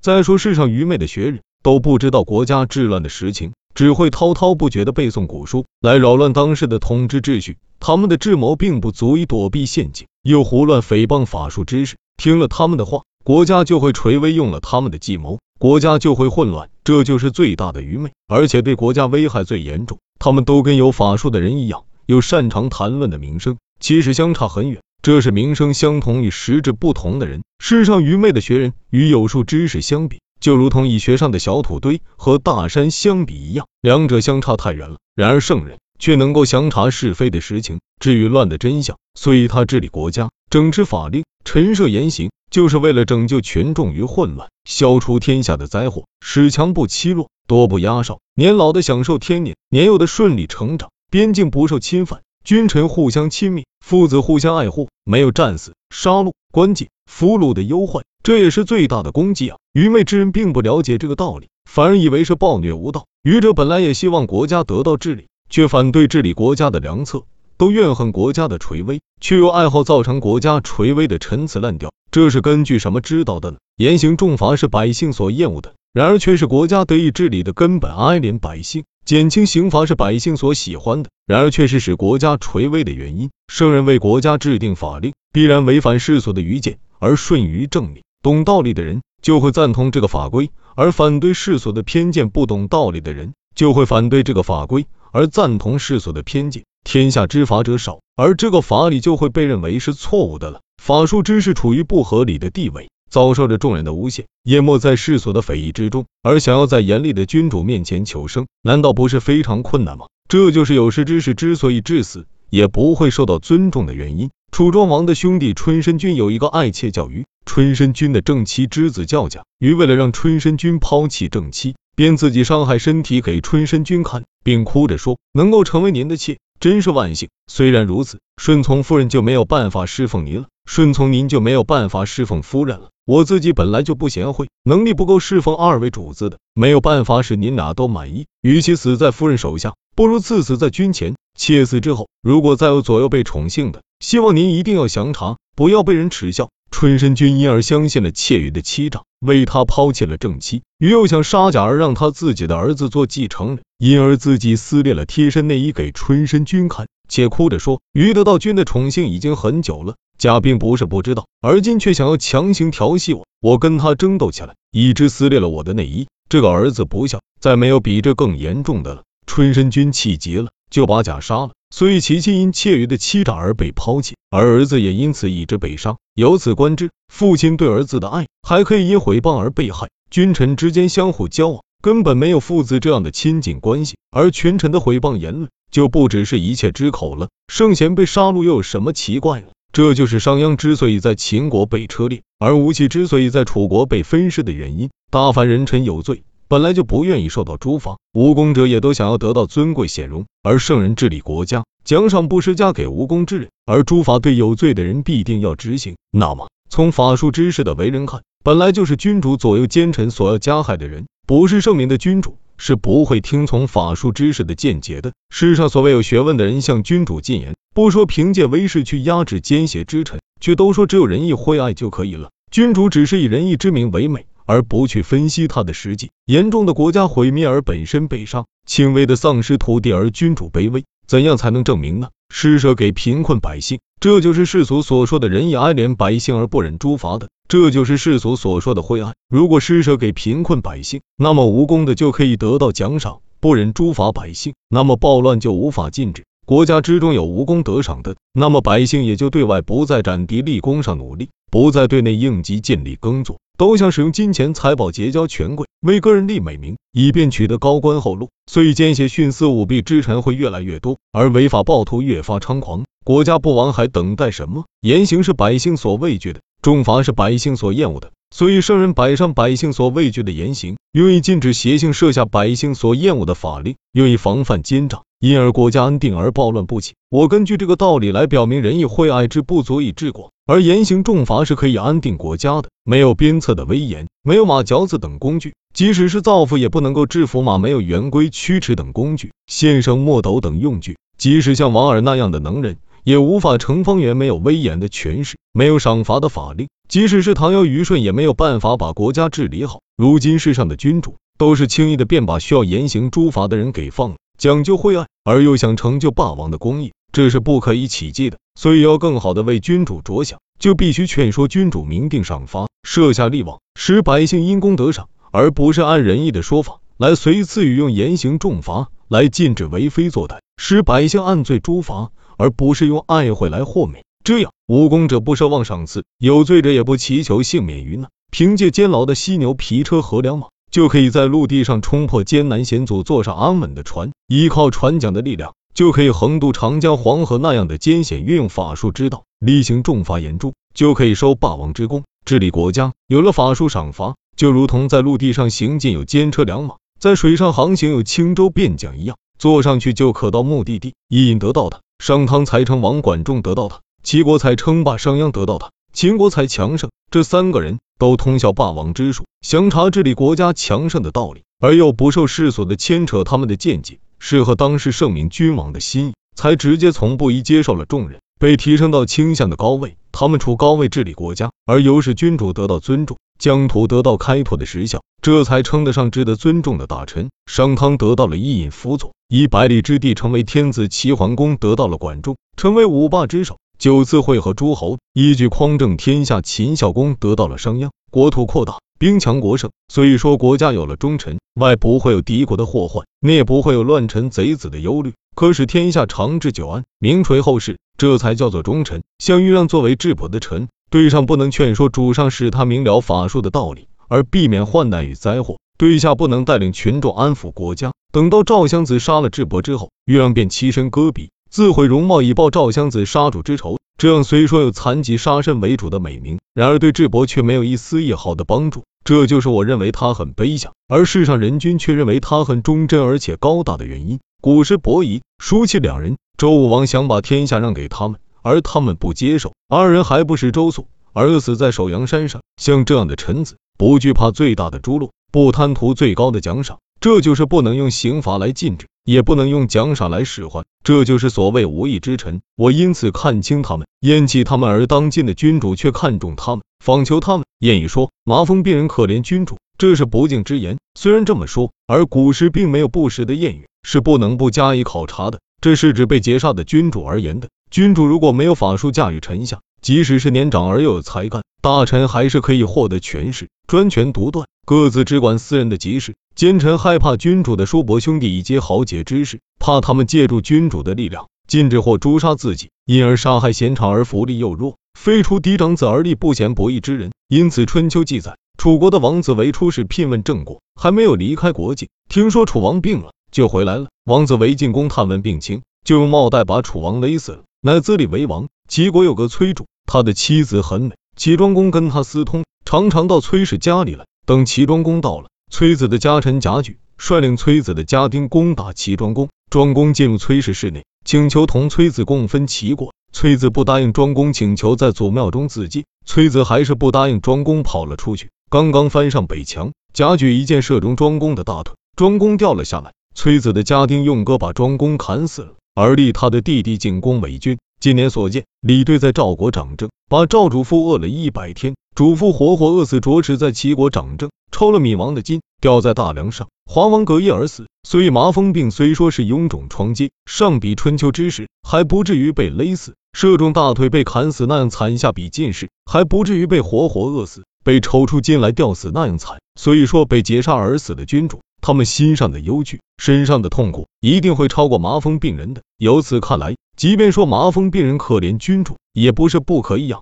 再说世上愚昧的学人都不知道国家治乱的实情，只会滔滔不绝的背诵古书来扰乱当时的统治秩序。他们的智谋并不足以躲避陷阱，又胡乱诽谤法术知识。听了他们的话，国家就会垂危；用了他们的计谋，国家就会混乱。这就是最大的愚昧，而且对国家危害最严重。他们都跟有法术的人一样，有擅长谈论的名声，其实相差很远。这是名声相同与实质不同的人。世上愚昧的学人与有术知识相比，就如同医学上的小土堆和大山相比一样，两者相差太远了。然而圣人却能够详查是非的实情，至于乱的真相，所以他治理国家，整治法令，陈设言行，就是为了拯救群众于混乱，消除天下的灾祸，使强不欺弱，多不压少，年老的享受天年，年幼的顺利成长，边境不受侵犯。君臣互相亲密，父子互相爱护，没有战死、杀戮、关禁、俘虏的忧患，这也是最大的功绩啊！愚昧之人并不了解这个道理，反而以为是暴虐无道。愚者本来也希望国家得到治理，却反对治理国家的良策，都怨恨国家的垂危，却又爱好造成国家垂危的陈词滥调。这是根据什么知道的呢？严刑重罚是百姓所厌恶的，然而却是国家得以治理的根本。哀怜百姓。减轻刑罚是百姓所喜欢的，然而却是使国家垂危的原因。圣人为国家制定法令，必然违反世俗的愚见，而顺于正理。懂道理的人就会赞同这个法规，而反对世俗的偏见；不懂道理的人就会反对这个法规，而赞同世俗的偏见。天下知法者少，而这个法理就会被认为是错误的了。法术知识处于不合理的地位。遭受着众人的诬陷，淹没在世俗的非议之中，而想要在严厉的君主面前求生，难道不是非常困难吗？这就是有识之士之所以至死也不会受到尊重的原因。楚庄王的兄弟春申君有一个爱妾叫鱼，春申君的正妻之子叫甲，鱼为了让春申君抛弃正妻，便自己伤害身体给春申君看，并哭着说：“能够成为您的妾，真是万幸。虽然如此，顺从夫人就没有办法侍奉您了，顺从您就没有办法侍奉夫人了。”我自己本来就不贤惠，能力不够侍奉二位主子的，没有办法使您俩都满意。与其死在夫人手下，不如赐死在军前。妾死之后，如果再有左右被宠幸的，希望您一定要详查，不要被人耻笑。春申君因而相信了妾羽的欺诈，为他抛弃了正妻，于又想杀甲而让他自己的儿子做继承人，因而自己撕裂了贴身内衣给春申君看，且哭着说：于得到君的宠幸已经很久了。甲并不是不知道，而今却想要强行调戏我，我跟他争斗起来，一直撕裂了我的内衣。这个儿子不孝，再没有比这更严重的了。春申君气急了，就把甲杀了。所以其妻因妾余的欺诈而被抛弃，而儿子也因此一直被伤。由此观之，父亲对儿子的爱，还可以因诽谤而被害。君臣之间相互交往，根本没有父子这样的亲近关系，而群臣的诽谤言论，就不只是一切之口了。圣贤被杀戮又有什么奇怪呢？这就是商鞅之所以在秦国被车裂，而吴起之所以在楚国被分尸的原因。大凡人臣有罪，本来就不愿意受到诛罚，无功者也都想要得到尊贵显荣。而圣人治理国家，奖赏不施加给无功之人，而诛罚对有罪的人必定要执行。那么，从法术知识的为人看，本来就是君主左右奸臣所要加害的人，不是圣明的君主。是不会听从法术知识的见解的。世上所谓有学问的人向君主进言，不说凭借威势去压制奸邪之臣，却都说只有仁义惠爱就可以了。君主只是以仁义之名为美，而不去分析他的实际。严重的国家毁灭而本身被杀，轻微的丧失土地而君主卑微，怎样才能证明呢？施舍给贫困百姓，这就是世俗所说的仁义哀怜百姓而不忍诛罚的。这就是世俗所说的灰暗。如果施舍给贫困百姓，那么无功的就可以得到奖赏；不忍诛罚百姓，那么暴乱就无法禁止。国家之中有无功得赏的，那么百姓也就对外不再斩敌立功上努力，不再对内应急尽力耕作，都想使用金钱财宝结交权贵，为个人立美名，以便取得高官厚禄。所以奸邪徇私舞弊之臣会越来越多，而违法暴徒越发猖狂。国家不亡，还等待什么？严刑是百姓所畏惧的。重罚是百姓所厌恶的，所以圣人摆上百姓所畏惧的严刑，用以禁止邪性，设下百姓所厌恶的法令，用以防范奸诈，因而国家安定而暴乱不起。我根据这个道理来表明，仁义惠爱之不足以治国，而严刑重罚是可以安定国家的。没有鞭策的威严，没有马嚼子等工具，即使是造父也不能够制服马；没有圆规、曲尺等工具，献绳墨斗等用具，即使像王尔那样的能人。也无法成方圆，没有威严的权势，没有赏罚的法令。即使是唐尧虞舜，也没有办法把国家治理好。如今世上的君主，都是轻易的便把需要严刑诛罚的人给放了，讲究惠爱，而又想成就霸王的功业，这是不可以企及的。所以要更好的为君主着想，就必须劝说君主明定赏罚，设下利网，使百姓因功得赏，而不是按仁义的说法来随赐予用严刑重罚来禁止为非作歹，使百姓按罪诛罚，而不是用爱惠来豁免。这样，无功者不奢望赏赐，有罪者也不祈求幸免于难，凭借监牢的犀牛皮车和良马。就可以在陆地上冲破艰难险阻，坐上安稳的船，依靠船桨的力量，就可以横渡长江、黄河那样的艰险。运用法术之道，厉行重罚严诛，就可以收霸王之功，治理国家。有了法术赏罚，就如同在陆地上行进有坚车良马，在水上航行有轻舟便桨一样，坐上去就可到目的地。伊尹得到的，商汤才称王，管仲得到的，齐国才称霸，商鞅得到的。秦国才强盛，这三个人都通晓霸王之术，详察治理国家强盛的道理，而又不受世俗的牵扯，他们的见解适合当时圣明君王的心意，才直接从不宜接受了众人，被提升到倾向的高位。他们处高位治理国家，而由使君主得到尊重，疆土得到开拓的实效，这才称得上值得尊重的大臣。商汤得到了伊尹辅佐，以百里之地成为天子；齐桓公得到了管仲，成为五霸之首。九次会合诸侯，一举匡正天下。秦孝公得到了商鞅，国土扩大，兵强国盛。所以说，国家有了忠臣，外不会有敌国的祸患，内不会有乱臣贼子的忧虑，可使天下长治久安，名垂后世，这才叫做忠臣。像豫让作为质朴的臣，对上不能劝说主上，使他明了法术的道理，而避免患难与灾祸；对下不能带领群众安抚国家。等到赵襄子杀了智伯之后，豫让便栖身戈壁。自毁容貌以报赵襄子杀主之仇，这样虽说有残疾杀身为主的美名，然而对智伯却没有一丝一毫的帮助。这就是我认为他很卑下，而世上人均却认为他很忠贞而且高大的原因。古时伯夷、叔齐两人，周武王想把天下让给他们，而他们不接受，二人还不是周粟，而死在首阳山上。像这样的臣子，不惧怕最大的诛戮，不贪图最高的奖赏，这就是不能用刑罚来禁止。也不能用奖赏来使唤，这就是所谓无义之臣。我因此看清他们，厌弃他们，而当今的君主却看重他们，访求他们。谚语说：“麻风病人可怜君主”，这是不敬之言。虽然这么说，而古时并没有不实的谚语，是不能不加以考察的。这是指被劫杀的君主而言的。君主如果没有法术驾驭臣下，即使是年长而又有才干，大臣还是可以获得权势，专权独断，各自只管私人的急事。奸臣害怕君主的叔伯兄弟以及豪杰之事，怕他们借助君主的力量禁止或诛杀自己，因而杀害贤长而福利又弱，废除嫡长子而立不贤不义之人。因此春秋记载，楚国的王子为出使聘问郑国，还没有离开国境，听说楚王病了，就回来了。王子为进宫探问病情，就用帽带把楚王勒死了，乃自立为王。齐国有个崔主，他的妻子很美，齐庄公跟他私通，常常到崔氏家里来。等齐庄公到了。崔子的家臣贾举率领崔子的家丁攻打齐庄公，庄公进入崔氏室内，请求同崔子共分齐国。崔子不答应庄公请求，在祖庙中自尽。崔子还是不答应，庄公跑了出去，刚刚翻上北墙，贾举一箭射中庄公的大腿，庄公掉了下来。崔子的家丁用戈把庄公砍死了，而立他的弟弟景公为君。今年所见，李队在赵国掌政，把赵主父饿了一百天，主父活活饿死，着实在齐国掌政。抽了闵王的筋，吊在大梁上，华王隔夜而死。所以麻风病虽说是臃肿疮疖，上比春秋之时，还不至于被勒死；射中大腿被砍死那样惨，下比进士还不至于被活活饿死，被抽出筋来吊死那样惨。所以说，被劫杀而死的君主，他们心上的忧惧，身上的痛苦，一定会超过麻风病人的。由此看来，即便说麻风病人可怜君主，也不是不可以养。